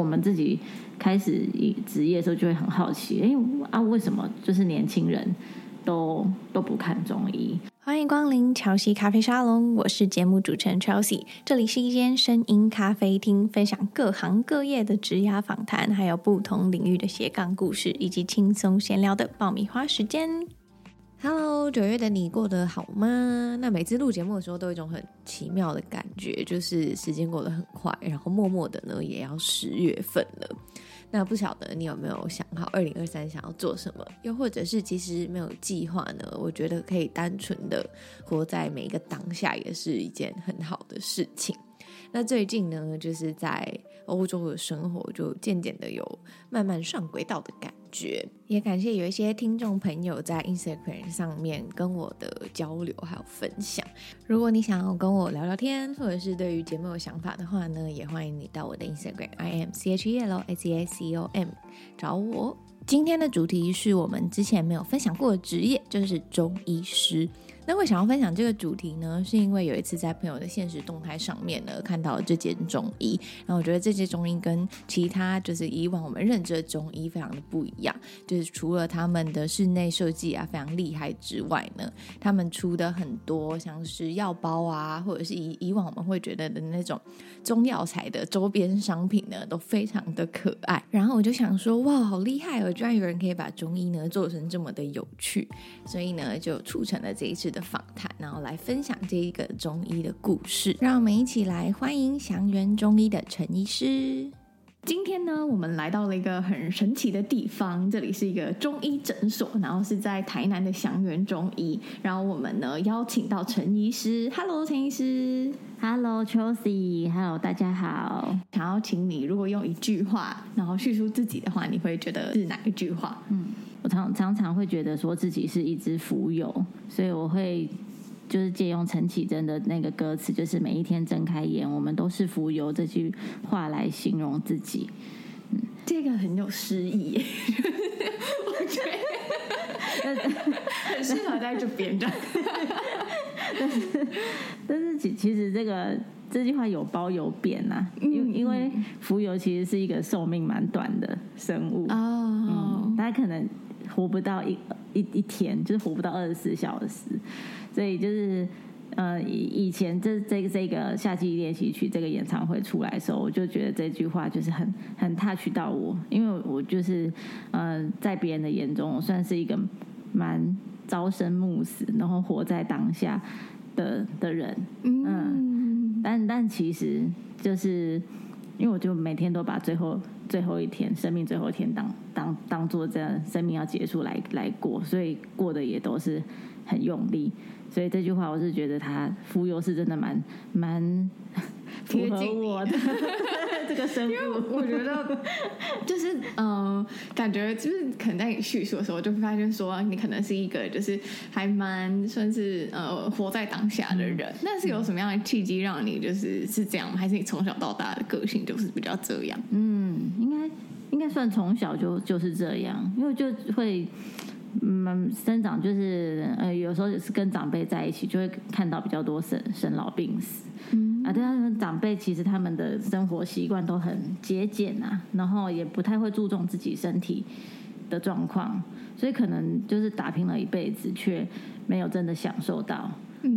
我们自己开始职业的时候，就会很好奇，哎啊，为什么就是年轻人都都不看中医？欢迎光临乔西咖啡沙龙，我是节目主持人 Chelsea，这里是一间声音咖啡厅，分享各行各业的职涯访谈，还有不同领域的斜杠故事，以及轻松闲聊的爆米花时间。Hello，九月的你过得好吗？那每次录节目的时候，都有一种很奇妙的感觉，就是时间过得很快，然后默默的呢，也要十月份了。那不晓得你有没有想好二零二三想要做什么？又或者是其实没有计划呢？我觉得可以单纯的活在每一个当下，也是一件很好的事情。那最近呢，就是在欧洲的生活，就渐渐的有慢慢上轨道的感觉。也感谢有一些听众朋友在 Instagram 上面跟我的交流还有分享。如果你想要跟我聊聊天，或者是对于节目有想法的话呢，也欢迎你到我的 Instagram I M C H E L S E A C O M 找我。今天的主题是我们之前没有分享过的职业，就是中医师。那会想要分享这个主题呢，是因为有一次在朋友的现实动态上面呢，看到了这间中医，然后我觉得这间中医跟其他就是以往我们认知的中医非常的不一样，就是除了他们的室内设计啊非常厉害之外呢，他们出的很多像是药包啊，或者是以以往我们会觉得的那种中药材的周边商品呢，都非常的可爱。然后我就想说，哇，好厉害哦，居然有人可以把中医呢做成这么的有趣，所以呢就促成了这一次的访谈，然后来分享这一个中医的故事。让我们一起来欢迎祥源中医的陈医师。今天呢，我们来到了一个很神奇的地方，这里是一个中医诊所，然后是在台南的祥源中医。然后我们呢邀请到陈医师，Hello，陈医师，Hello，Chelsea，Hello，大家好。想要请你，如果用一句话，然后叙述自己的话，你会觉得是哪一句话？嗯。我常常常会觉得说自己是一只浮游，所以我会就是借用陈绮贞的那个歌词，就是每一天睁开眼，我们都是浮游这句话来形容自己。嗯，这个很有诗意，我觉得很适合在这边的。但是，但是其其实这个这句话有褒有贬呐、啊，因为因为浮游其实是一个寿命蛮短的生物哦、嗯，大家可能。活不到一一一天，就是活不到二十四小时，所以就是呃，以以前这这个这个夏季练习曲这个演唱会出来的时候，我就觉得这句话就是很很 touch 到我，因为我就是呃，在别人的眼中，我算是一个蛮朝生暮死，然后活在当下的的人，嗯，嗯，但但其实就是。因为我就每天都把最后最后一天生命最后一天当当当做这样生命要结束来来过，所以过的也都是很用力。所以这句话我是觉得他蜉蝣是真的蛮蛮符合我的 这个生物。我觉得就是嗯、呃，感觉就是可能在你叙述的时候，就会发现说你可能是一个就是还蛮算是呃活在当下的人。那是有什么样的契机让你就是是这样吗？还是你从小到大的个性就是比较这样？嗯，应该应该算从小就就是这样，因为就会。嗯，生长就是呃，有时候也是跟长辈在一起，就会看到比较多生生老病死。嗯啊，对他们长辈其实他们的生活习惯都很节俭啊，然后也不太会注重自己身体的状况，所以可能就是打拼了一辈子，却没有真的享受到。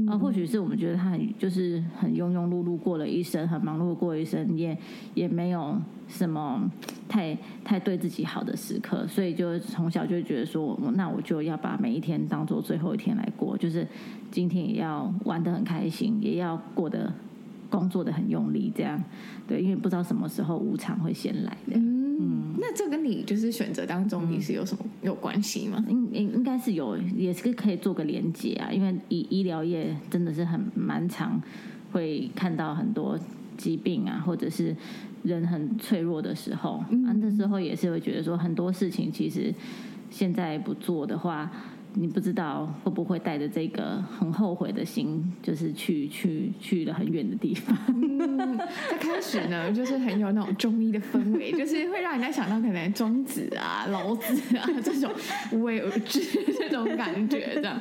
啊，或许是我们觉得他很就是很庸庸碌碌过了一生，很忙碌过一生，也也没有什么太太对自己好的时刻，所以就从小就觉得说，那我就要把每一天当做最后一天来过，就是今天也要玩得很开心，也要过得工作的很用力，这样对，因为不知道什么时候无常会先来的。那这跟你就是选择当中你是有什么有关系吗？应应应该是有，也是可以做个连接啊。因为医医疗业真的是很蛮长会看到很多疾病啊，或者是人很脆弱的时候，嗯、啊，那时候也是会觉得说很多事情其实现在不做的话。你不知道会不会带着这个很后悔的心，就是去去去了很远的地方。嗯，一开始呢，就是很有那种中医的氛围，就是会让人家想到可能庄子啊、老子啊这种无为而治这种感觉这样。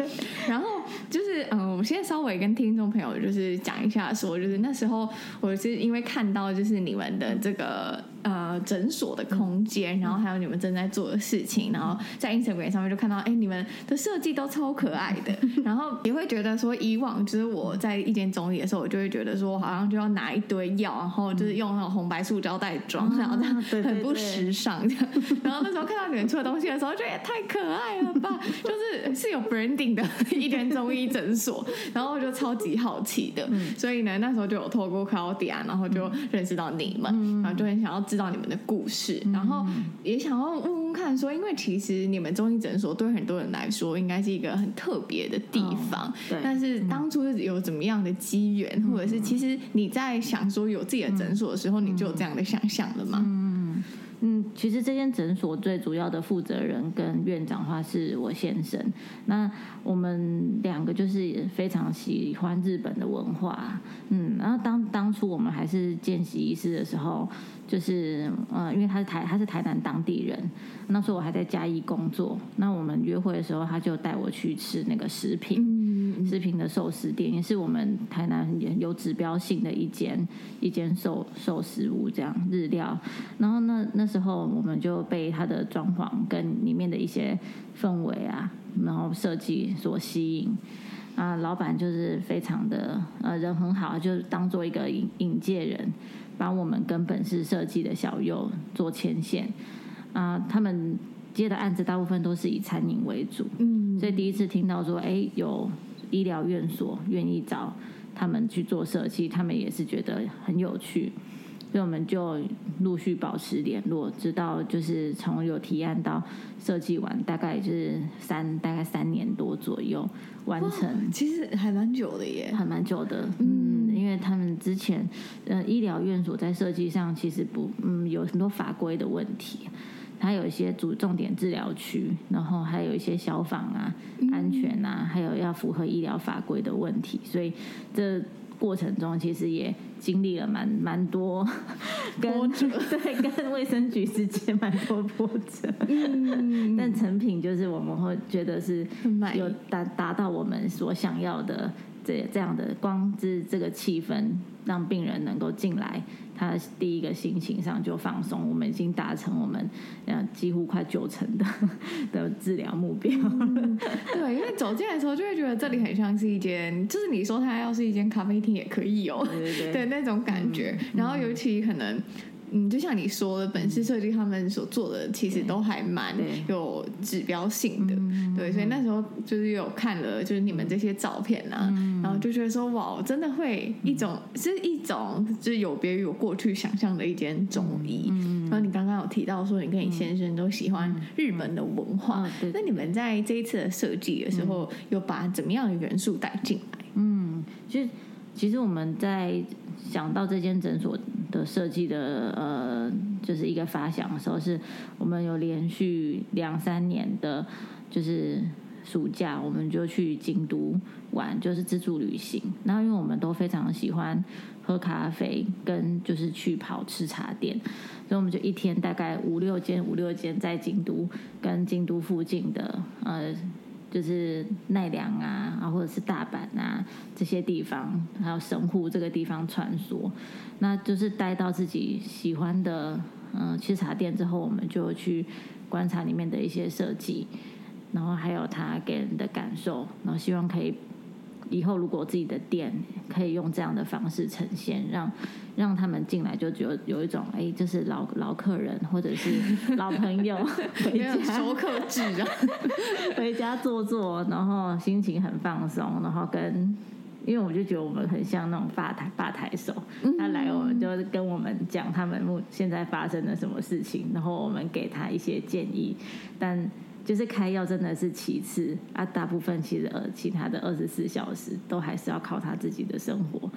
然后就是嗯，我现在稍微跟听众朋友就是讲一下说，说就是那时候我是因为看到就是你们的这个。呃，诊所的空间，然后还有你们正在做的事情，然后在 Instagram 上面就看到，哎，你们的设计都超可爱的，然后也会觉得说，以往就是我在一间中医的时候，我就会觉得说，好像就要拿一堆药，然后就是用那种红白塑胶袋装，然后这样很不时尚这样。然后那时候看到你们出的东西的时候，觉得也太可爱了吧，就是是有 branding 的一间中医诊所，然后我就超级好奇的，所以呢，那时候就有透过 Claudia，然后就认识到你们，然后就很想要。知道你们的故事，然后也想要问问看，说，因为其实你们中医诊所对很多人来说，应该是一个很特别的地方。哦、对，但是当初有怎么样的机缘，嗯、或者是其实你在想说有自己的诊所的时候，嗯、你就有这样的想象了吗？嗯嗯，其实这间诊所最主要的负责人跟院长的话是我先生。那我们两个就是非常喜欢日本的文化。嗯，然后当当初我们还是见习医师的时候。就是呃，因为他是台他是台南当地人，那时候我还在嘉义工作。那我们约会的时候，他就带我去吃那个食品，食品的寿司店，也是我们台南有指标性的一间一间寿寿司屋，这样日料。然后那那时候我们就被他的装潢跟里面的一些氛围啊，然后设计所吸引啊。老板就是非常的呃人很好，就当做一个引引介人。帮我们跟本市设计的小佑做牵线啊，他们接的案子大部分都是以餐饮为主，嗯，所以第一次听到说，哎，有医疗院所愿意找他们去做设计，他们也是觉得很有趣。所以我们就陆续保持联络，直到就是从有提案到设计完，大概就是三大概三年多左右完成。其实还蛮久的耶，还蛮久的。嗯，因为他们之前呃医疗院所在设计上其实不嗯有很多法规的问题，它有一些主重点治疗区，然后还有一些消防啊、安全啊，还有要符合医疗法规的问题，所以这。过程中其实也经历了蛮蛮多波折，对，跟卫生局之间蛮多波折。嗯，但成品就是我们会觉得是有达达到我们所想要的这这样的光之这个气氛，让病人能够进来。他第一个心情上就放松，我们已经达成我们呃几乎快九成的 的治疗目标。嗯。对，因为走进来的时候就会觉得这里很像是一间，就是你说它要是一间咖啡厅也可以哦，对对对，对 那种感觉。嗯、然后尤其可能。嗯，就像你说的，本次设计他们所做的其实都还蛮有指标性的，对，对，所以那时候就是有看了，就是你们这些照片啊，嗯、然后就觉得说，哇，真的会一种是一种就是有别于我过去想象的一间中医。嗯、然后你刚刚有提到说，你跟你先生都喜欢日本的文化，嗯、那你们在这一次的设计的时候，有把怎么样的元素带进来？嗯，其实其实我们在想到这间诊所。的设计的呃，就是一个发想的时候，是我们有连续两三年的，就是暑假，我们就去京都玩，就是自助旅行。然后因为我们都非常喜欢喝咖啡，跟就是去跑吃茶店，所以我们就一天大概五六间五六间在京都跟京都附近的呃。就是奈良啊，啊或者是大阪啊这些地方，还有神户这个地方穿梭，那就是待到自己喜欢的嗯吃茶店之后，我们就去观察里面的一些设计，然后还有他给人的感受，然后希望可以。以后如果自己的店可以用这样的方式呈现，让让他们进来就有有一种哎，就是老老客人或者是老朋友 回家熟客制啊，回家坐坐，然后心情很放松，然后跟因为我就觉得我们很像那种吧台吧台手，他来我们就跟我们讲他们目现在发生了什么事情，然后我们给他一些建议，但。就是开药真的是其次啊，大部分其实呃其他的二十四小时都还是要靠他自己的生活，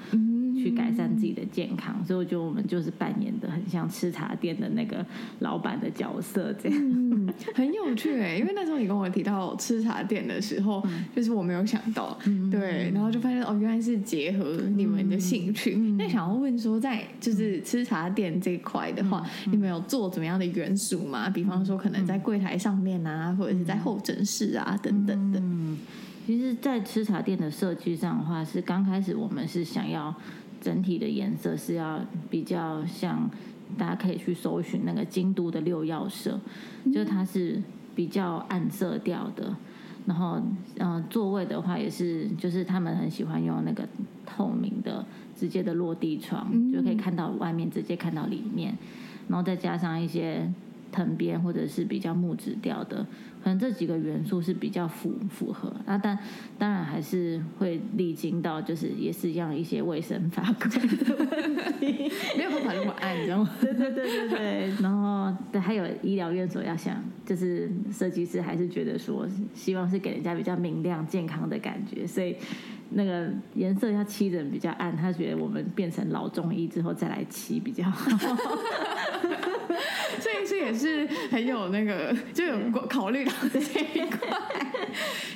去改善自己的健康。所以我觉得我们就是扮演的很像吃茶店的那个老板的角色，这样、嗯、很有趣哎。因为那时候你跟我提到吃茶店的时候，嗯、就是我没有想到，嗯、对，然后就发现哦，原来是结合你们的兴趣。那、嗯、想要问说，在就是吃茶店这一块的话，嗯、你们有做怎么样的元素吗？比方说，可能在柜台上面啊。或者是在候诊室啊等等的。嗯，其实，在吃茶店的设计上的话，是刚开始我们是想要整体的颜色是要比较像大家可以去搜寻那个京都的六曜社，就它是比较暗色调的。然后，嗯、呃，座位的话也是，就是他们很喜欢用那个透明的、直接的落地窗，嗯、就可以看到外面，直接看到里面。然后再加上一些藤编或者是比较木质调的，可能这几个元素是比较符符合。那但当然还是会历经到，就是也是一样一些卫生法规的问题，没有办法那么暗，你知道吗？对对对对对。然后对，还有医疗院所要想。就是设计师还是觉得说，希望是给人家比较明亮、健康的感觉，所以那个颜色要漆的比较暗。他觉得我们变成老中医之后再来漆比较好。所以这也是很有那个，就有考虑到这一块。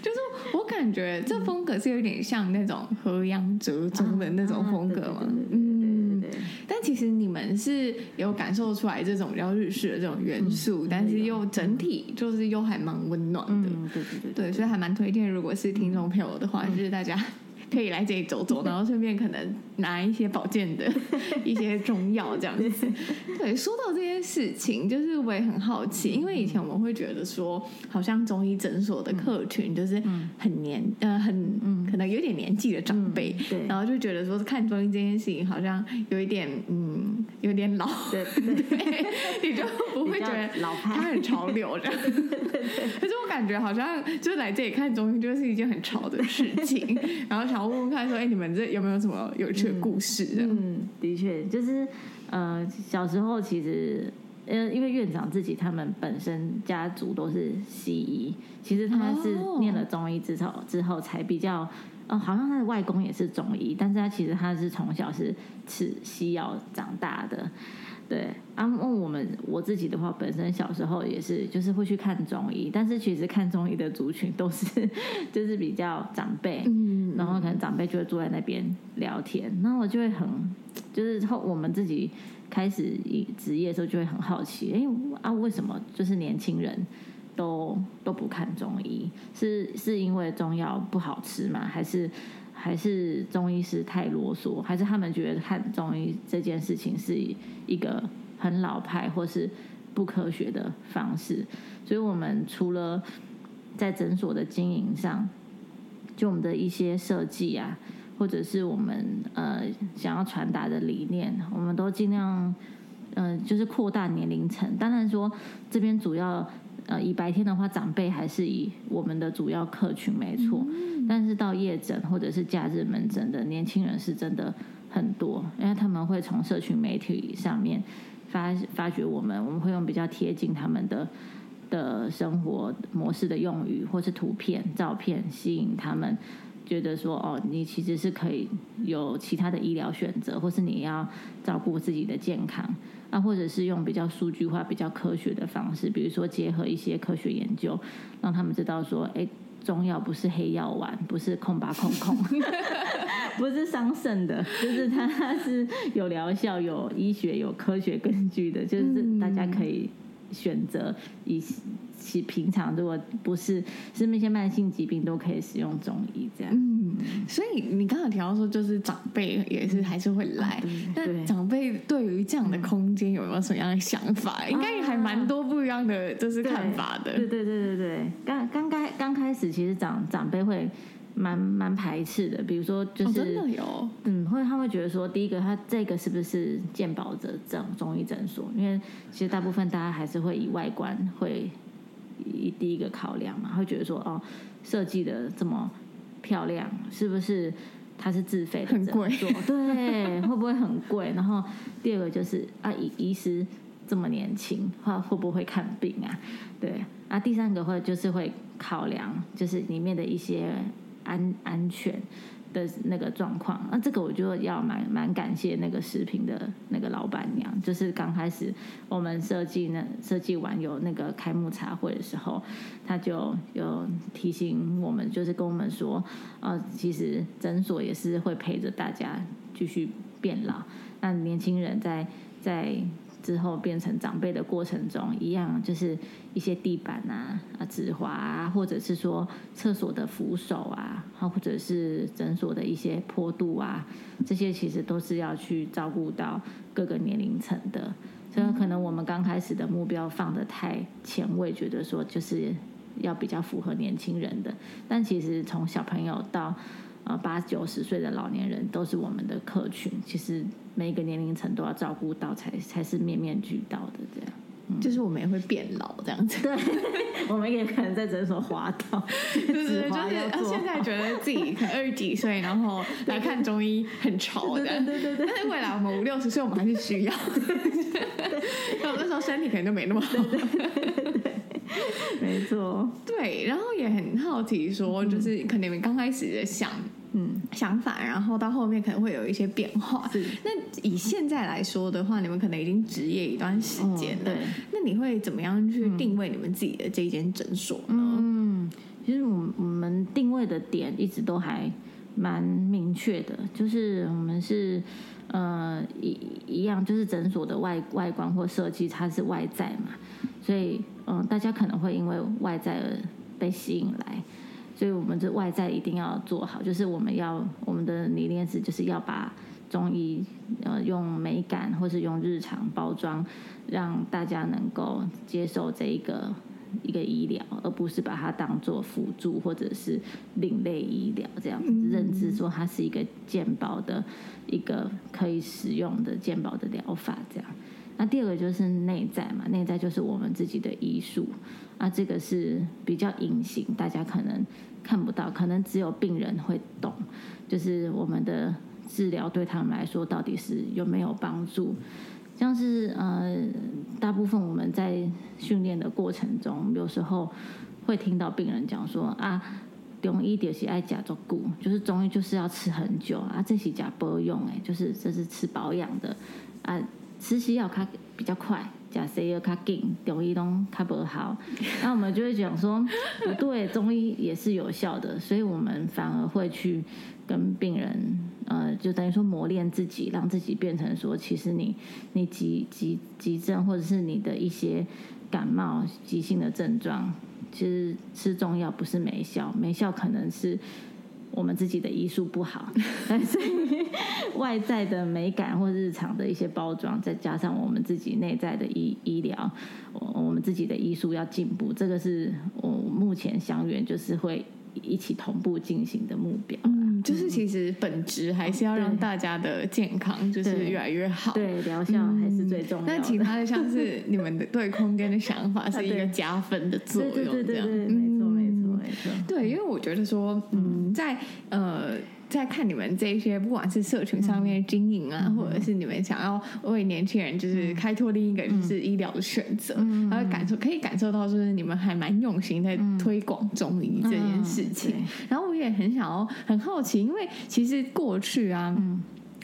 就是我感觉这风格是有点像那种和洋折中的那种风格嘛。嗯。但其实你们是有感受出来这种比较日式的这种元素，嗯、但是又整体就是又还蛮温暖的，嗯、对对对，对，所以还蛮推荐，如果是听众朋友的话，嗯、就是大家。可以来这里走走，然后顺便可能拿一些保健的 一些中药这样子。对，说到这件事情，就是我也很好奇，因为以前我们会觉得说，好像中医诊所的客群就是很年呃很可能有点年纪的长辈，对，然后就觉得说看中医这件事情好像有一点嗯有点老，对 对，你就不会觉得老派，他很潮流这样。可是我感觉好像就是来这里看中医就是一件很潮的事情，然后。想要问问看，说：“哎，你们这有没有什么有趣的故事？”嗯，嗯，的确，就是呃，小时候其实呃，因为院长自己他们本身家族都是西医，其实他是念了中医之后之后才比较，呃，好像他的外公也是中医，但是他其实他是从小是吃西药长大的。对，啊，问我们我自己的话，本身小时候也是，就是会去看中医，但是其实看中医的族群都是，就是比较长辈，嗯，然后可能长辈就会坐在那边聊天，那我就会很，就是后我们自己开始以职业的时候就会很好奇，哎啊，为什么就是年轻人都都不看中医？是是因为中药不好吃吗？还是？还是中医师太啰嗦，还是他们觉得看中医这件事情是一个很老派或是不科学的方式？所以，我们除了在诊所的经营上，就我们的一些设计啊，或者是我们呃想要传达的理念，我们都尽量嗯、就是扩大年龄层。当然说这边主要。呃，以白天的话，长辈还是以我们的主要客群没错，嗯、但是到夜诊或者是假日门诊的年轻人是真的很多，因为他们会从社群媒体上面发发掘我们，我们会用比较贴近他们的的生活模式的用语或是图片、照片吸引他们，觉得说哦，你其实是可以有其他的医疗选择，或是你要照顾自己的健康。啊，或者是用比较数据化、比较科学的方式，比如说结合一些科学研究，让他们知道说，哎，中药不是黑药丸，不是空吧空空，不是伤肾的，就是它是有疗效、有医学、有科学根据的，就是大家可以选择一些。其平常如果不是是那些慢性疾病，都可以使用中医这样。嗯，所以你刚刚提到说，就是长辈也是还是会来。那、嗯、长辈对于这样的空间有没有什么样的想法？嗯、应该还蛮多不一样的，就是看法的。对对对对对，刚刚开刚开始，其实长长辈会。蛮蛮排斥的，比如说就是，哦、真的有，嗯，会他会觉得说，第一个他这个是不是健保者这种中医诊所？因为其实大部分大家还是会以外观会以第一个考量嘛，会觉得说哦，设计的这么漂亮，是不是它是自费的诊所？对，会不会很贵？然后第二个就是啊，医医师这么年轻，他会不会看病啊？对，啊，第三个会就是会考量，就是里面的一些。安安全的那个状况，那这个我就要蛮蛮感谢那个食品的那个老板娘，就是刚开始我们设计那设计完有那个开幕茶会的时候，他就有提醒我们，就是跟我们说，呃，其实诊所也是会陪着大家继续变老，那年轻人在在。之后变成长辈的过程中，一样就是一些地板啊、啊止滑啊，或者是说厕所的扶手啊，或者是诊所的一些坡度啊，这些其实都是要去照顾到各个年龄层的。所以可能我们刚开始的目标放得太前卫，觉得说就是要比较符合年轻人的，但其实从小朋友到呃八九十岁的老年人都是我们的客群，其实每一个年龄层都要照顾到才，才才是面面俱到的这样。就是我们也会变老这样子，对，我们也可能在诊所滑倒，对对对，就是现在觉得自己二十几岁，然后来看中医很潮的，对对对对。但是未来我们五六十岁，我们还是需要，那 那时候身体可能就没那么好，对，没错。对，然后也很好奇说，就是可能你们刚开始的想。嗯，想法，然后到后面可能会有一些变化。是，那以现在来说的话，你们可能已经职业一段时间了。对，那你会怎么样去定位你们自己的这一间诊所呢？嗯，其实我我们定位的点一直都还蛮明确的，就是我们是呃一一样，就是诊所的外外观或设计，它是外在嘛，所以嗯、呃，大家可能会因为外在而被吸引来。所以，我们这外在一定要做好，就是我们要我们的理念是，就是要把中医呃用美感或是用日常包装，让大家能够接受这一个一个医疗，而不是把它当做辅助或者是另类医疗这样子认知，说它是一个健保的一个可以使用的健保的疗法这样。那第二个就是内在嘛，内在就是我们自己的医术。啊，这个是比较隐形，大家可能看不到，可能只有病人会懂。就是我们的治疗对他们来说到底是有没有帮助？像是呃，大部分我们在训练的过程中，有时候会听到病人讲说啊，中医就是爱假作故，就是中医就是要吃很久啊，这是假不用哎，就是这是吃保养的啊，吃西药它比较快。假设要较紧，中医都较不好，那我们就会讲说不对，中医也是有效的，所以我们反而会去跟病人，呃，就等于说磨练自己，让自己变成说，其实你你急急急症或者是你的一些感冒急性的症状，其实吃中药不是没效，没效可能是。我们自己的医术不好，但是 外在的美感或日常的一些包装，再加上我们自己内在的医医疗，我我们自己的医术要进步，这个是我目前祥源就是会一起同步进行的目标。嗯，就是其实本质还是要让大家的健康就是越来越好，对，疗效还是最重要的。那、嗯、其他的像是你们的对空间的想法 是一个加分的作用，这样，对对对对，因为我觉得说，嗯，在呃，在看你们这些，不管是社群上面的经营啊，嗯、或者是你们想要为年轻人就是开拓另一个就是医疗的选择，嗯、然后感受可以感受到，就是你们还蛮用心在推广中医这件事情。嗯、然后我也很想要很好奇，因为其实过去啊。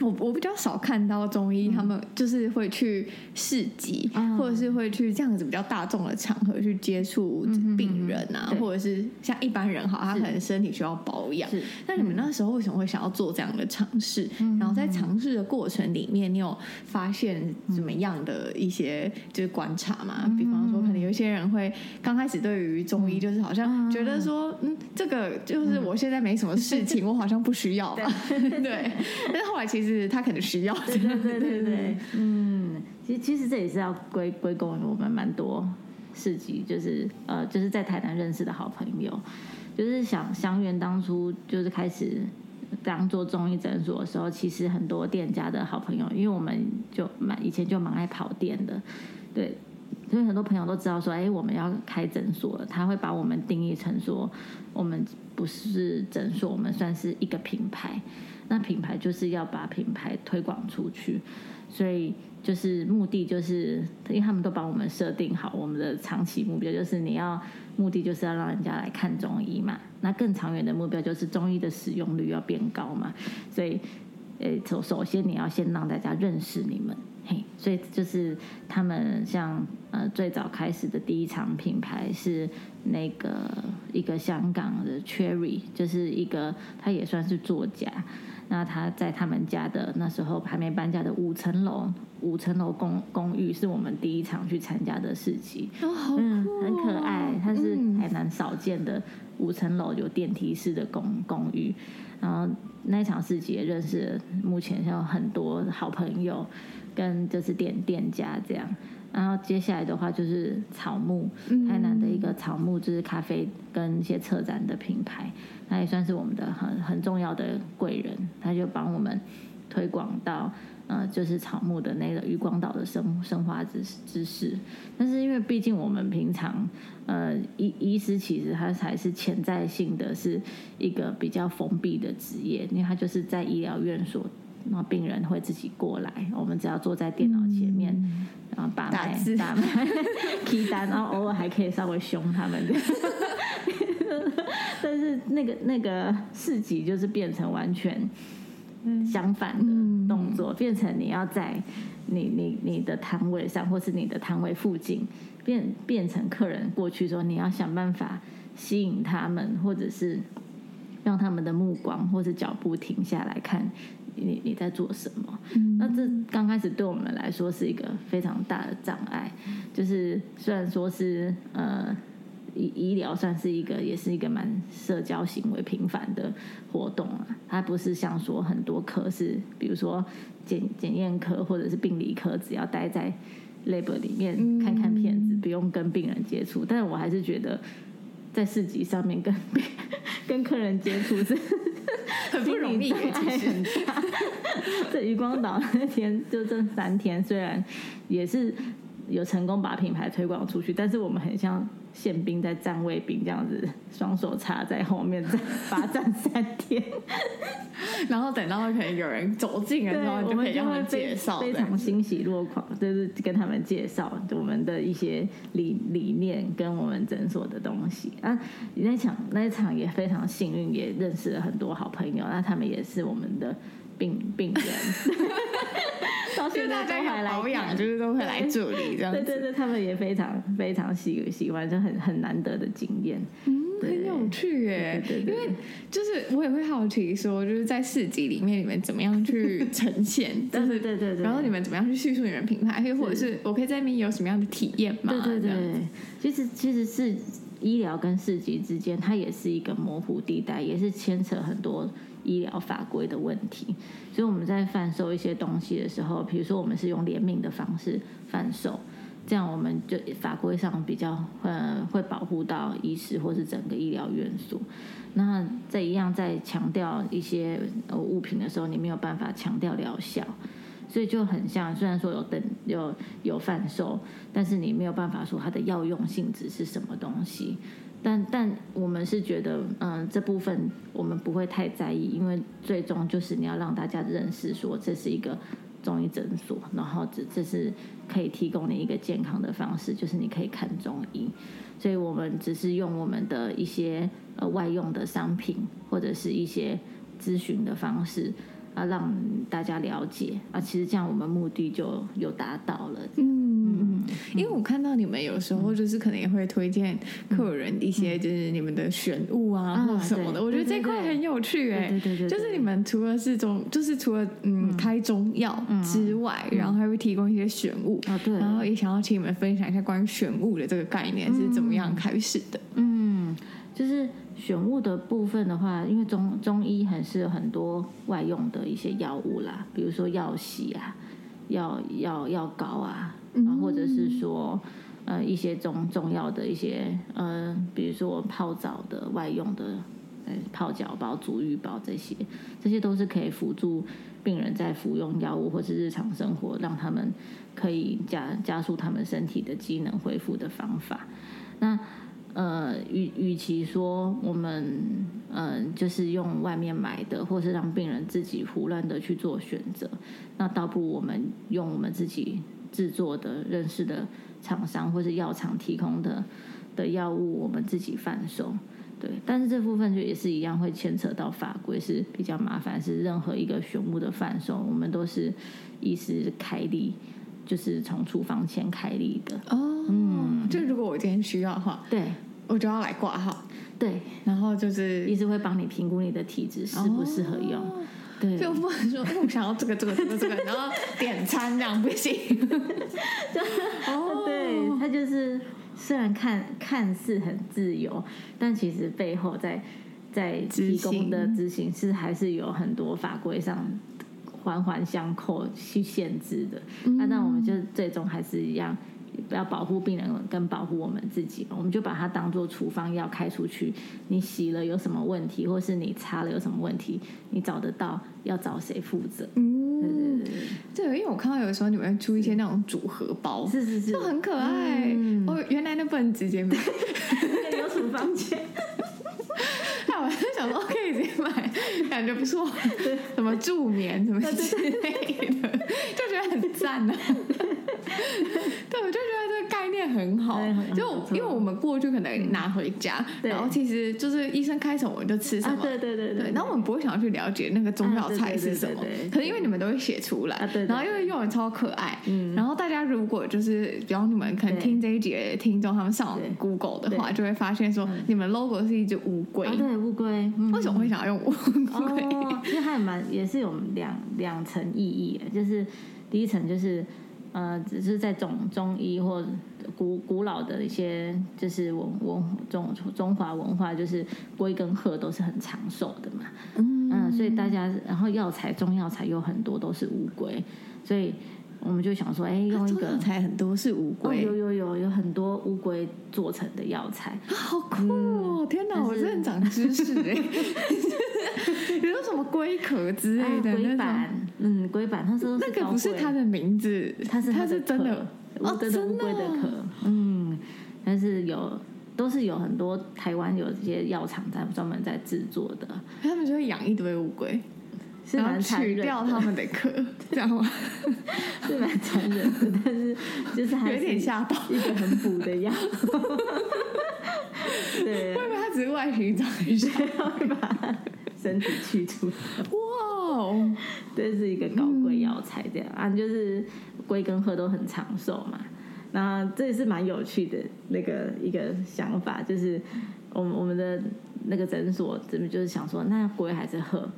嗯我我比较少看到中医，他们就是会去市集，嗯、或者是会去这样子比较大众的场合去接触病人啊，嗯、或者是像一般人哈，他可能身体需要保养。那你们那时候为什么会想要做这样的尝试？嗯、然后在尝试的过程里面，你有发现怎么样的一些就是观察吗？嗯、比方说，可能有一些人会刚开始对于中医就是好像觉得说，嗯，这个就是我现在没什么事情，嗯、我好像不需要吧？对，但是后来其实。是他可能需要，对对对对对，嗯，其实其实这也是要归归功于我们蛮多事迹，就是呃，就是在台南认识的好朋友，就是想祥源当初就是开始当做中医诊所的时候，其实很多店家的好朋友，因为我们就蛮以前就蛮爱跑店的，对，所以很多朋友都知道说，哎，我们要开诊所了，他会把我们定义成说，我们不是诊所，我们算是一个品牌。那品牌就是要把品牌推广出去，所以就是目的就是，因为他们都帮我们设定好我们的长期目标，就是你要目的就是要让人家来看中医嘛。那更长远的目标就是中医的使用率要变高嘛。所以，呃，首首先你要先让大家认识你们，嘿，所以就是他们像呃最早开始的第一场品牌是那个一个香港的 Cherry，就是一个他也算是作家。那他在他们家的那时候还没搬家的五层楼，五层楼公公寓是我们第一场去参加的市集，哦好哦、嗯，很可爱，它是还蛮少见的五层楼有电梯式的公公寓。然后那一场市集也认识了目前有很多好朋友，跟就是店店家这样。然后接下来的话就是草木，台南的一个草木就是咖啡跟一些策展的品牌，那也算是我们的很很重要的贵人，他就帮我们推广到呃就是草木的那个渔光岛的生生花知知识。但是因为毕竟我们平常呃医医师其实他才是潜在性的是一个比较封闭的职业，因为他就是在医疗院所。然后病人会自己过来，我们只要坐在电脑前面，嗯、然后把脉、打脉、key 单，然后偶尔还可以稍微凶他们。但是那个那个市集就是变成完全相反的动作，嗯、变成你要在你你你的摊位上，或是你的摊位附近，变变成客人过去说，你要想办法吸引他们，或者是让他们的目光或是脚步停下来看。你你在做什么？嗯、那这刚开始对我们来说是一个非常大的障碍。就是虽然说是呃医医疗算是一个，也是一个蛮社交行为频繁的活动啊。它不是像说很多科是，比如说检检验科或者是病理科，只要待在 lab 里面看看片子，嗯、不用跟病人接触。但是我还是觉得在市集上面跟 跟客人接触是。很不容易，很大。这渔 光岛那天就这三天，虽然也是有成功把品牌推广出去，但是我们很像宪兵在站卫兵这样子，双手插在后面在罚站三天，然后等到可能有人走近了之后，就可以让他们介绍，非常欣喜若狂，就是跟他们介绍我们的一些理理念跟我们诊所的东西啊。那场那一场也非常幸运，也认识了很多好朋友，那他们也是我们的。病病人，到现在都还来保养，就是都会来这里这样。对对对，他们也非常非常喜喜欢，就很很难得的经验。嗯，很有趣耶。对因为就是我也会好奇说，就是在市集里面，你们怎么样去 呈现？对对对对。然后你们怎么样去叙述你们品牌？或者是我可以在那边有什么样的体验吗？对对对，其实其实是医疗跟市集之间，它也是一个模糊地带，也是牵扯很多。医疗法规的问题，所以我们在贩售一些东西的时候，比如说我们是用联名的方式贩售，这样我们就法规上比较呃会保护到医师或是整个医疗院所。那这一样在强调一些物品的时候，你没有办法强调疗效，所以就很像，虽然说有等有有贩售，但是你没有办法说它的药用性质是什么东西。但但我们是觉得，嗯，这部分我们不会太在意，因为最终就是你要让大家认识说这是一个中医诊所，然后这这是可以提供你一个健康的方式，就是你可以看中医，所以我们只是用我们的一些呃外用的商品或者是一些咨询的方式。啊，让大家了解啊，其实这样我们目的就有达到了。嗯，嗯，因为我看到你们有时候就是可能也会推荐客人一些就是你们的选物啊，或什么的。我觉得这块很有趣哎，对对对，就是你们除了是中，就是除了嗯开中药之外，然后还会提供一些选物啊，对。然后也想要请你们分享一下关于选物的这个概念是怎么样开始的。嗯，就是。选物的部分的话，因为中中医还是有很多外用的一些药物啦，比如说药洗啊、药药药膏啊，然后或者是说呃一些中重要的一些呃，比如说泡澡的外用的呃泡脚包、足浴包这些，这些都是可以辅助病人在服用药物或是日常生活，让他们可以加加速他们身体的机能恢复的方法。那呃，与与其说我们嗯、呃，就是用外面买的，或是让病人自己胡乱的去做选择，那倒不如我们用我们自己制作的、认识的厂商或是药厂提供的的药物，我们自己贩售。对，但是这部分就也是一样，会牵扯到法规，是比较麻烦。是任何一个选物的贩售，我们都是医师开立，就是从处方签开立的。哦，嗯，就如果我今天需要的话，对。我就要来挂号，对，然后就是医师会帮你评估你的体质适不适合用，哦、对，就不能说我想要这个这个这个这个，然后点餐这样不行。哦，对，他就是虽然看看似很自由，但其实背后在在提供的执行是还是有很多法规上环环相扣去限制的。那、嗯、那我们就最终还是一样。要保护病人跟保护我们自己，我们就把它当做处方药开出去。你洗了有什么问题，或是你擦了有什么问题，你找得到要找谁负责？嗯，对对对，对，因为我看到有的时候你们出一些那种组合包，是是是，就很可爱。嗯、哦，原来那不能直接买，有处方间。那我就想说可以直接买，感觉不错。什么助眠什么之类的，就觉得很赞呢、啊。对，我就觉得这个概念很好。就因为我们过去可能拿回家，然后其实就是医生开什么我们就吃什么。对对对对。然后我们不会想要去了解那个中药材是什么。可是因为你们都会写出来，然后因为用的超可爱。然后大家如果就是，比方你们可能听这一集的听众，他们上 Google 的话，就会发现说，你们 logo 是一只乌龟。对，乌龟。为什么会想要用乌龟？因为它也蛮也是有两两层意义，就是第一层就是。呃，只是在中中医或古古老的一些，就是文文中中华文化，就是龟跟鹤都是很长寿的嘛。嗯，嗯，所以大家，然后药材中药材有很多都是乌龟，所以。我们就想说，哎，用一个材很多是乌龟，有有有有很多乌龟做成的药材，好酷哦！天哪，我真的长知识哎！有什么龟壳之类的龟板，嗯，龟板，他说那个不是他的名字，他是他是真的哦，真的乌龟的壳，嗯，但是有都是有很多台湾有这些药厂在专门在制作的，他们就会养一堆乌龟。然后取掉他们的壳，这样吗？是蛮残忍的，但是就是有点吓到，一个很补的药。对，会不会它只是外形长一下，会把身体去除？哇哦，这是一个高贵药材，这样啊，就是龟跟鹤都很长寿嘛。那这也是蛮有趣的那个一个想法，就是我们我们的那个诊所，怎么就是想说，那龟还是鹤？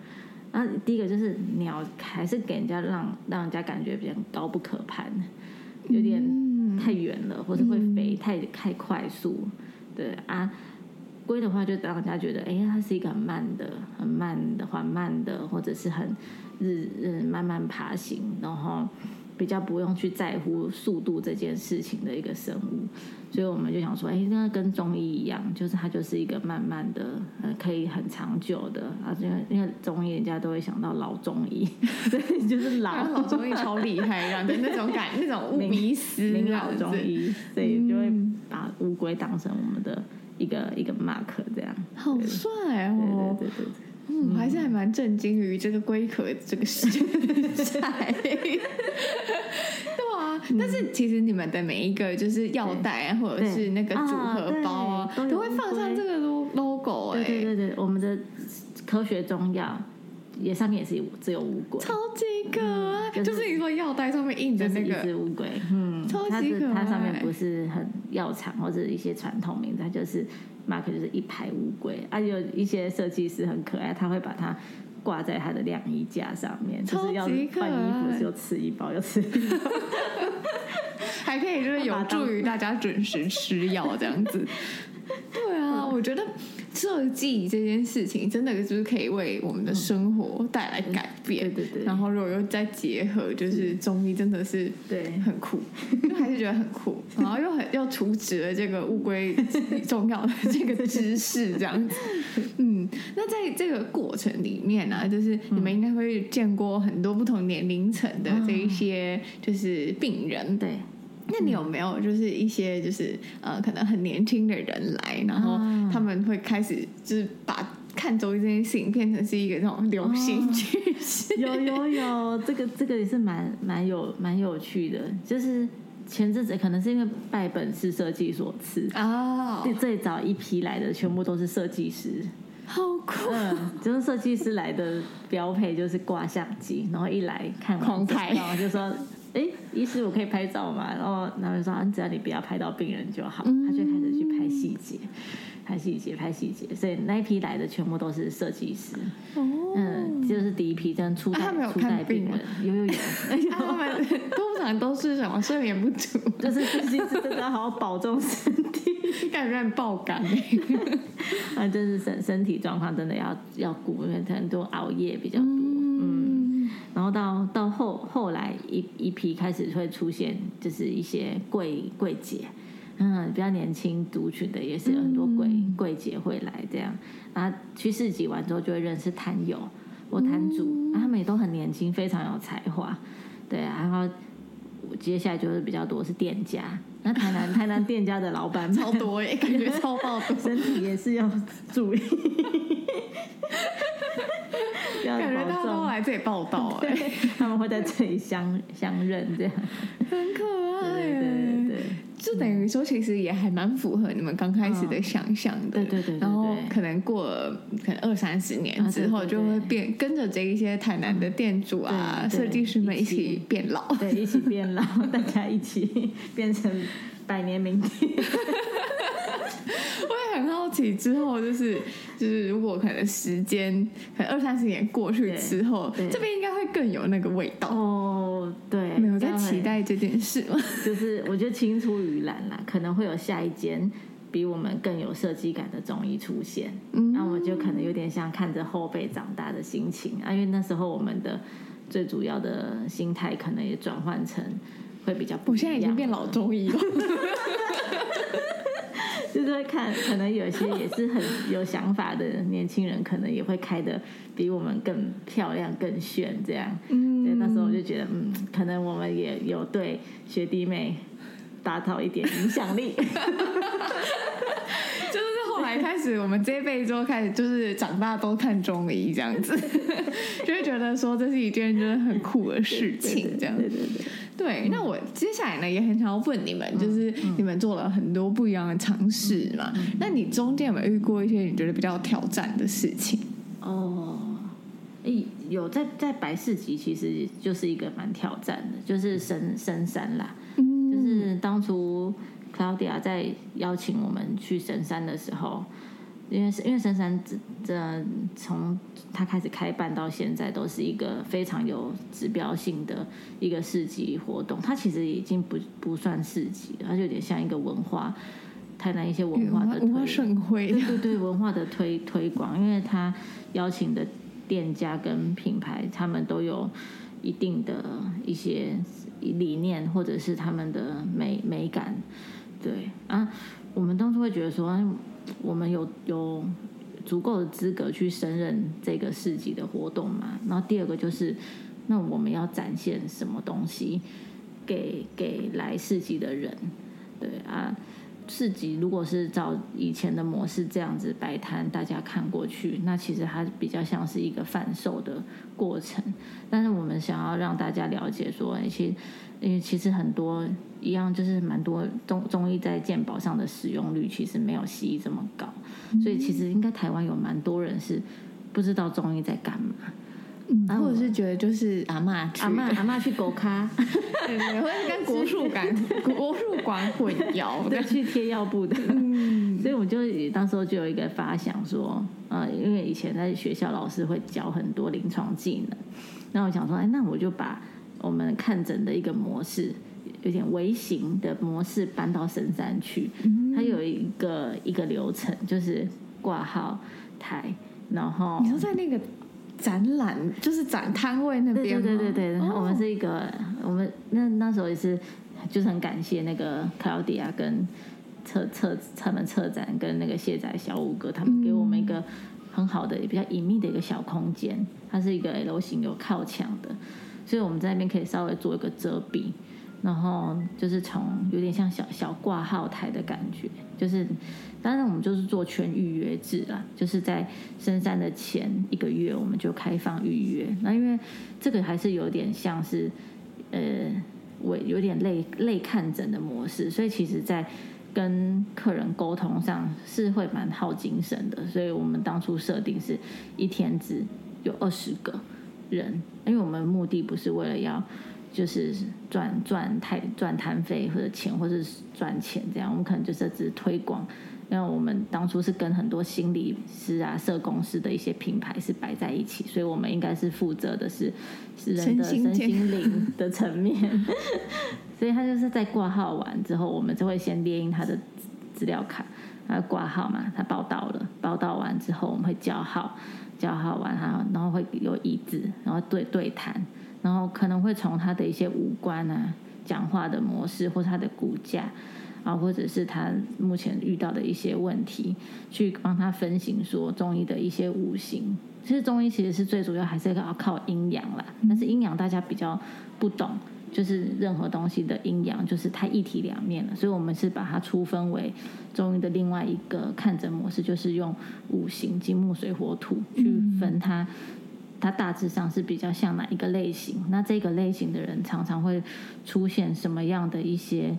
那第一个就是鸟，还是给人家让让人家感觉比较高不可攀，有点太远了，或者会飞太太快速。对啊，龟的话就让人家觉得，哎，它是一个很慢的、很慢的、缓慢的，或者是很日日慢慢爬行，然后。比较不用去在乎速度这件事情的一个生物，所以我们就想说，哎，那跟中医一样，就是它就是一个慢慢的，呃，可以很长久的啊。因为因为中医人家都会想到老中医，所以就是老老中医超厉害，然后那种感那种迷思，老中医，所以就会把乌龟当成我们的一个一个 mark 这样。好帅哦！对对对对。嗯，我还是还蛮震惊于这个龟壳这个 事情。对啊，但是其实你们的每一个就是药袋啊，或者是那个组合包啊，都会放上这个 logo。哎，对对对，我们的科学中药也上面也是只有乌龟，超级可爱。就是你说药袋上面印的那个一只乌龟，嗯，超级可爱。它上面不是很药厂或者一些传统名字，它就是。马克就是一排乌龟，啊，有一些设计师很可爱，他会把它挂在他的晾衣架上面，就是要换衣服就吃一包，又吃一包，还可以就是有助于大家准时吃药这样子。对啊，我觉得。设计这件事情真的就是可以为我们的生活带来改变，对对对。然后如果又再结合，就是中医真的是对很酷，就还是觉得很酷。然后又很又储值了这个乌龟 重要的这个知识，这样子。嗯，那在这个过程里面呢，就是你们应该会见过很多不同年龄层的这一些就是病人，对。那你有没有就是一些就是呃可能很年轻的人来，然后他们会开始就是把看中医这件事情变成是一个这种流行趋势？哦？有有有，这个这个也是蛮蛮有蛮有趣的。就是前阵子可能是因为拜本是设计所赐啊，最最早一批来的全部都是设计师，好酷。嗯，就是设计师来的标配就是挂相机，然后一来看完然后就说。哎，医师，我可以拍照吗？然后他们说，只要你不要拍到病人就好。嗯、他就开始去拍细节，拍细节，拍细节。所以那一批来的全部都是设计师。哦，嗯，就是第一批真初代、啊、他初代病人，有有有。他们通常都是什么睡眠不足，就是设计师真的要好好保重身体，感觉很爆肝。啊，就是身身体状况真的要要顾，因为很多熬夜比较多。嗯。嗯然后到到后后来一一批开始会出现，就是一些柜柜姐，嗯，比较年轻族群的也是有很多柜柜姐会来这样。然后去市集完之后就会认识摊友或摊主，嗯啊，他们也都很年轻，非常有才华。对啊，然后接下来就是比较多是店家，那台南台南店家的老板超多耶，感觉超爆多，身体也是要注意。感觉大家都来这里报道，哎，他们会在这里相相认，这样。很可爱。对对对，对，就等于说，其实也还蛮符合你们刚开始的想象的。对对对，然后可能过了可能二三十年之后，就会变跟着这一些台南的店主啊、设计师们一起。变老，对，一起变老，大家一起变成百年名店。之后就是就是，如果可能时间可能二三十年过去之后，这边应该会更有那个味道哦。对，没有在期待这件事吗？就是我觉得青出于蓝啦，可能会有下一间比我们更有设计感的中医出现。嗯，那我就可能有点像看着后辈长大的心情啊，因为那时候我们的最主要的心态可能也转换成会比较不一样。我现在已经变老中医了。就是会看，可能有些也是很有想法的年轻人，可能也会开的比我们更漂亮、更炫这样。嗯，那时候我就觉得，嗯，可能我们也有对学弟妹达到一点影响力。就是后来开始，我们这一辈之后开始，就是长大都看中医这样子，就会觉得说这是一件真的很酷的事情，这样子。对对对。对，那我接下来呢也很想要问你们，嗯、就是你们做了很多不一样的尝试嘛，嗯、那你中间有没有遇过一些你觉得比较挑战的事情？哦，诶，有在在白市集其实就是一个蛮挑战的，就是深深山啦，嗯、就是当初 Claudia 在邀请我们去神山的时候。因为是因为神山这这从它开始开办到现在，都是一个非常有指标性的一个市集活动。它其实已经不不算市集了，它就有点像一个文化，台南一些文化的推盛会，对对对，文化的推推广。因为他邀请的店家跟品牌，他们都有一定的一些理念，或者是他们的美美感。对啊，我们当初会觉得说。我们有有足够的资格去胜任这个市集的活动嘛？然后第二个就是，那我们要展现什么东西给给来市集的人？对啊，市集如果是照以前的模式这样子摆摊，大家看过去，那其实它比较像是一个贩售的过程。但是我们想要让大家了解说，一些。因为其实很多一样，就是蛮多中中医在健保上的使用率其实没有西医这么高，所以其实应该台湾有蛮多人是不知道中医在干嘛，嗯，或者是觉得就是阿妈阿妈阿妈去狗咖，对 对，或者是跟国术馆 国术馆混淆，对，去贴药布的，嗯，所以我就当时候就有一个发想说，呃，因为以前在学校老师会教很多临床技能，那我想说，哎，那我就把。我们看诊的一个模式，有点微型的模式搬到深山去。它有一个一个流程，就是挂号台，然后你说在那个展览，就是展摊位那边。对对对对，然后我们是一个，我们那那时候也是，就是很感谢那个 Claudia 跟策策他们策展跟那个卸载小五哥他们给我们一个很好的、也比较隐秘的一个小空间。它是一个 L 型有靠墙的。所以我们在那边可以稍微做一个遮蔽，然后就是从有点像小小挂号台的感觉，就是当然我们就是做全预约制啦，就是在深山的前一个月我们就开放预约。那因为这个还是有点像是呃，我有点类类看诊的模式，所以其实在跟客人沟通上是会蛮耗精神的。所以我们当初设定是一天只有二十个人，因为我们目的不是为了要就是赚赚太赚摊费或者钱，或者是赚钱这样，我们可能就是只是推广。因为我们当初是跟很多心理师啊、社工师的一些品牌是摆在一起，所以我们应该是负责的是是人的身心灵的层面。所以他就是在挂号完之后，我们就会先列印他的资料卡，他挂号嘛，他报到了，报到完之后我们会叫号，叫号完他然后会有椅子，然后对对谈，然后可能会从他的一些五官啊、讲话的模式或他的骨架。啊，或者是他目前遇到的一些问题，去帮他分型说中医的一些五行。其实中医其实是最主要还是要靠阴阳啦，但是阴阳大家比较不懂，就是任何东西的阴阳就是太一体两面了，所以我们是把它粗分为中医的另外一个看诊模式，就是用五行金木水火土去分它，它大致上是比较像哪一个类型？那这个类型的人常常会出现什么样的一些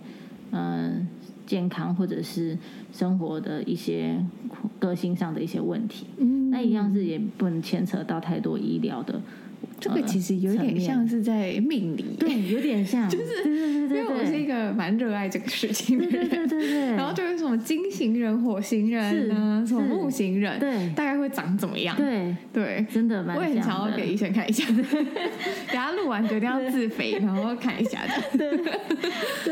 嗯？健康或者是生活的一些个性上的一些问题，嗯，那一样是也不能牵扯到太多医疗的。这个其实有点像是在命理，对，有点像，就是因为我是一个蛮热爱这个事情的人，对对对对。然后就是什么金型人、火型人啊，什么木型人，对，大概会长怎么样？对对，真的蛮。我也很想要给医生看一下，等下录完决定要自肥，然后看一下的，对对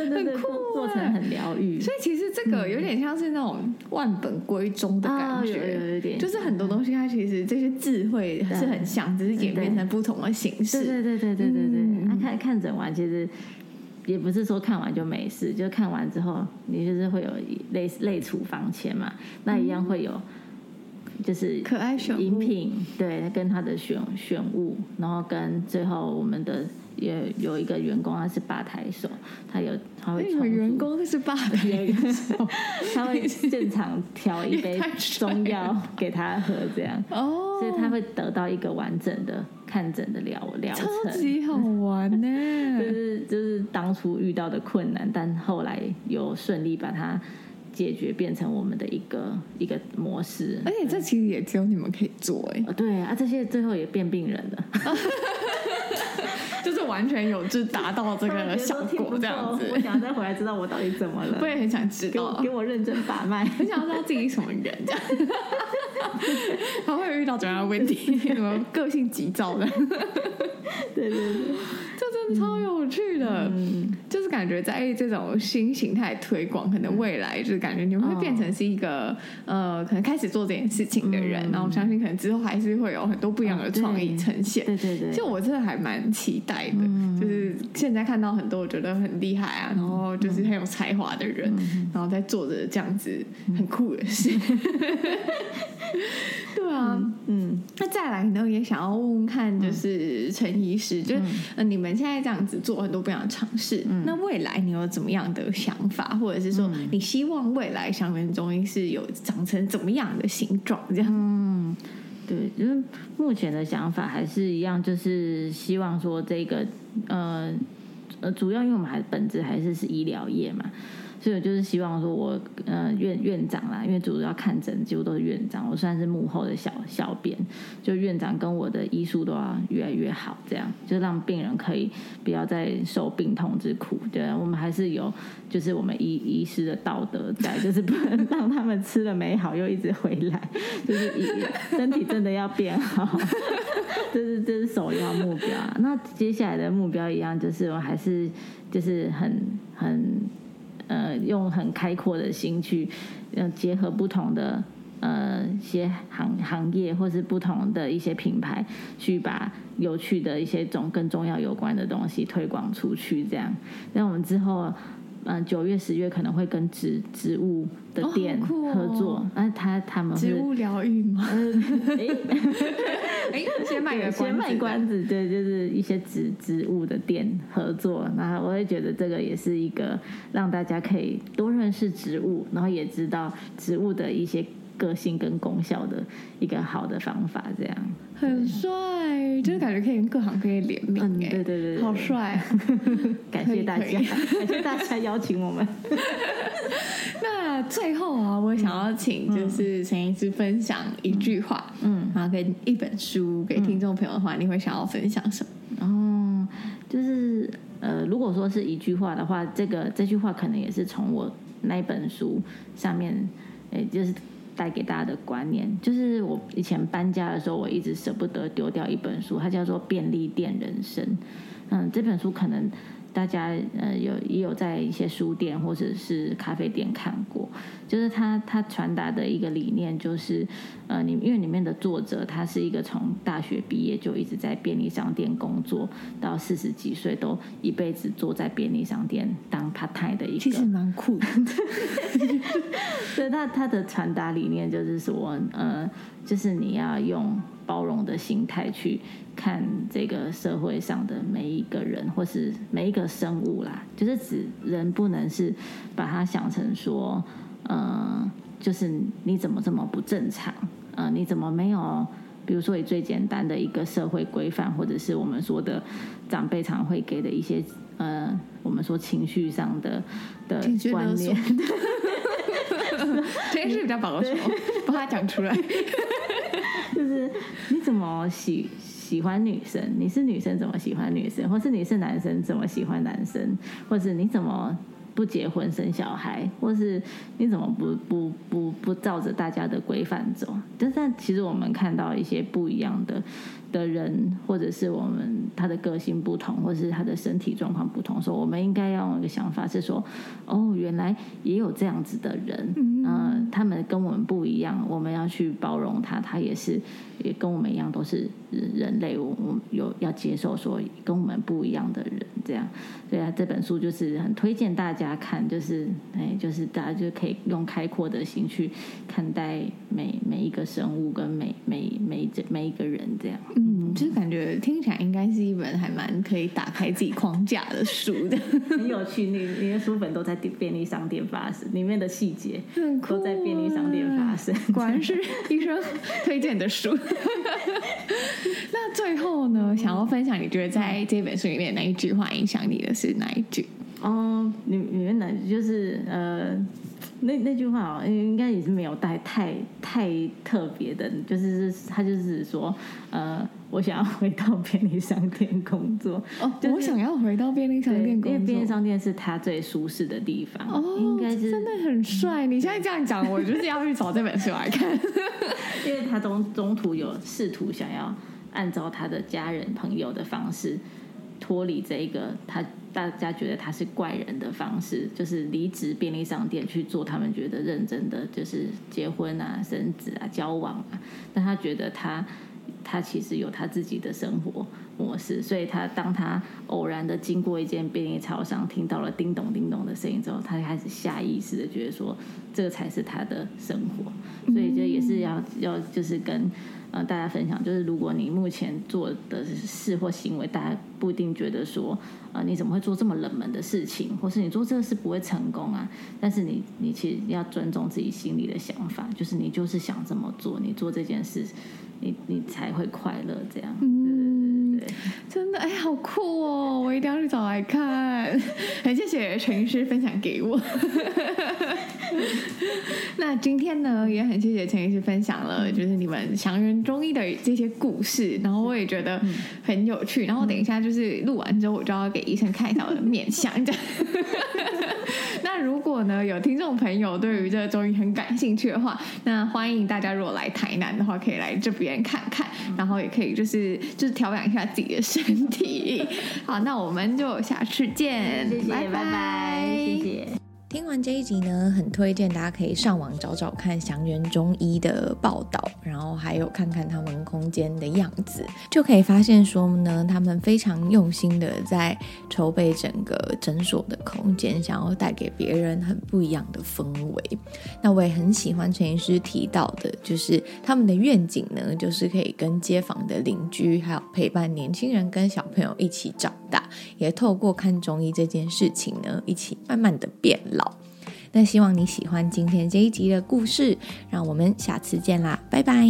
对，很酷，过程很疗愈。所以其实这个有点像是那种万本归宗的感觉，有点，就是很多东西它其实这些智慧是很像，只是演变成不同。的形式？对对对对对对对。那、嗯啊、看看诊完，其实也不是说看完就没事，就看完之后，你就是会有类似类处方签嘛，那一样会有，就是可爱选饮品，对，跟他的选选物，然后跟最后我们的。也有一个员工，他是吧台手，他有他会。有员工是吧台手，他会 现场调一杯中药给他喝，这样。哦，所以他会得到一个完整的看诊的疗疗程，超级好玩呢。就是就是当初遇到的困难，但后来有顺利把它解决，变成我们的一个一个模式。而且这其实也只有你们可以做哎，对啊，这些最后也变病人了。就是完全有就达到这个效果这样子。我想要再回来知道我到底怎么了。我也很想知道，给我认真把脉，很想知道自己什么人这样。还会有遇到怎样的问题？什么个性急躁的？对对对，这真的超有趣的。嗯，就是感觉在这种新形态推广，可能未来就是感觉你们会变成是一个呃，可能开始做这件事情的人。然后我相信，可能之后还是会有很多不一样的创意呈现。对对对，就我真的还蛮期待。的，就是现在看到很多我觉得很厉害啊，然后就是很有才华的人，然后在做着这样子很酷的事。对啊，嗯，那再来呢，也想要问问看，就是陈医师，就是呃，你们现在这样子做很多不一样的尝试，那未来你有怎么样的想法，或者是说你希望未来香氛中医是有长成怎么样的形状？这样，嗯。对，就是目前的想法还是一样，就是希望说这个，呃，呃，主要因为我们还本质还是是医疗业嘛。所以就是希望说我，我呃院院长啦，因为主要看诊几乎都是院长，我算是幕后的小小编，就院长跟我的医术都要越来越好，这样就让病人可以不要再受病痛之苦。对，我们还是有就是我们医医师的道德在，就是不能让他们吃了没好又一直回来，就是身体真的要变好，这是这是首要目标。那接下来的目标一样，就是我还是就是很很。呃，用很开阔的心去，呃，结合不同的呃一些行行业，或是不同的一些品牌，去把有趣的一些种跟中药有关的东西推广出去。这样，那我们之后，嗯、呃，九月、十月可能会跟植植物的店合作。那、哦，他他们植物疗愈吗？哎，先卖个先卖关子，对，就是一些植植物的店合作，那我也觉得这个也是一个让大家可以多认识植物，然后也知道植物的一些个性跟功效的一个好的方法，这样。很帅，就是感觉可以跟各行各业联名，嗯，对对对，对，好帅，感谢大家，感谢大家邀请我们。那最后啊，我想要请就是陈医师分享一句话，嗯，然后给一本书给听众朋友的话，你会想要分享什么？哦，就是呃，如果说是一句话的话，这个这句话可能也是从我那本书上面，诶，就是带给大家的观念，就是我以前搬家的时候，我一直舍不得丢掉一本书，它叫做《便利店人生》。嗯，这本书可能。大家呃有也有在一些书店或者是咖啡店看过，就是他他传达的一个理念就是，呃，你因为里面的作者他是一个从大学毕业就一直在便利商店工作，到四十几岁都一辈子坐在便利商店当 part time 的一个，其实蛮酷的。所以他他的传达理念就是说，呃，就是你要用包容的心态去。看这个社会上的每一个人，或是每一个生物啦，就是指人不能是把它想成说，呃，就是你怎么这么不正常？呃，你怎么没有？比如说以最简单的一个社会规范，或者是我们说的长辈常会给的一些呃，我们说情绪上的的观念，这件事比较保守，把它讲出来，是你怎么喜？喜欢女生，你是女生怎么喜欢女生，或是你是男生怎么喜欢男生，或是你怎么不结婚生小孩，或是你怎么不不不不照着大家的规范走？但是其实我们看到一些不一样的。的人，或者是我们他的个性不同，或者是他的身体状况不同，说我们应该要有一个想法是说，哦，原来也有这样子的人，嗯、呃，他们跟我们不一样，我们要去包容他，他也是也跟我们一样都是人类，我们有要接受说跟我们不一样的人，这样，对啊，这本书就是很推荐大家看，就是哎，就是大家就可以用开阔的心去看待每每一个生物跟每每每这每一个人这样。嗯，就是感觉听起来应该是一本还蛮可以打开自己框架的书的，很有趣。你你的书本都在便利商店发生，里面的细节都在便利商店发生，果然是医生推荐的书。那最后呢，想要分享你觉得在这本书里面哪一句话影响你的是哪一句？哦，里里面哪句就是呃。那那句话哦，应该也是没有带太太特别的，就是他就是说，呃，我想要回到便利商店工作。哦，就是、我想要回到便利商店工作，因为便利商店是他最舒适的地方。哦，应该是真的很帅。你现在这样讲，我就是要去找这本书来看，因为他中中途有试图想要按照他的家人朋友的方式脱离这一个他。大家觉得他是怪人的方式，就是离职便利商店去做他们觉得认真的，就是结婚啊、生子啊、交往啊。但他觉得他他其实有他自己的生活模式，所以他当他偶然的经过一间便利超商，听到了叮咚叮咚的声音之后，他就开始下意识的觉得说，这个才是他的生活。所以这也是要要就是跟。呃，大家分享就是，如果你目前做的事或行为，大家不一定觉得说，呃，你怎么会做这么冷门的事情，或是你做这个事不会成功啊？但是你，你其实要尊重自己心里的想法，就是你就是想这么做，你做这件事，你你才会快乐。这样，嗯，对对对，真的，哎，好酷哦！我一定要去找来看。很谢谢陈医师分享给我。那今天呢，也很谢谢陈医师分享了，就是你们祥人中医的这些故事，然后我也觉得很有趣。然后等一下就是录完之后，我就要给医生看一下我的面相。这样。那如果呢，有听众朋友对于这个中医很感兴趣的话，那欢迎大家如果来台南的话，可以来这边看看，然后也可以就是就是调养一下自己的身体。好，那我们就下次见，谢谢，拜拜，拜拜，谢谢。听完这一集呢，很推荐大家可以上网找找看祥源中医的报道，然后还有看看他们空间的样子，就可以发现说呢，他们非常用心的在筹备整个诊所的空间，想要带给别人很不一样的氛围。那我也很喜欢陈医师提到的，就是他们的愿景呢，就是可以跟街坊的邻居，还有陪伴年轻人跟小朋友一起长大，也透过看中医这件事情呢，一起慢慢的变老。那希望你喜欢今天这一集的故事，让我们下次见啦，拜拜。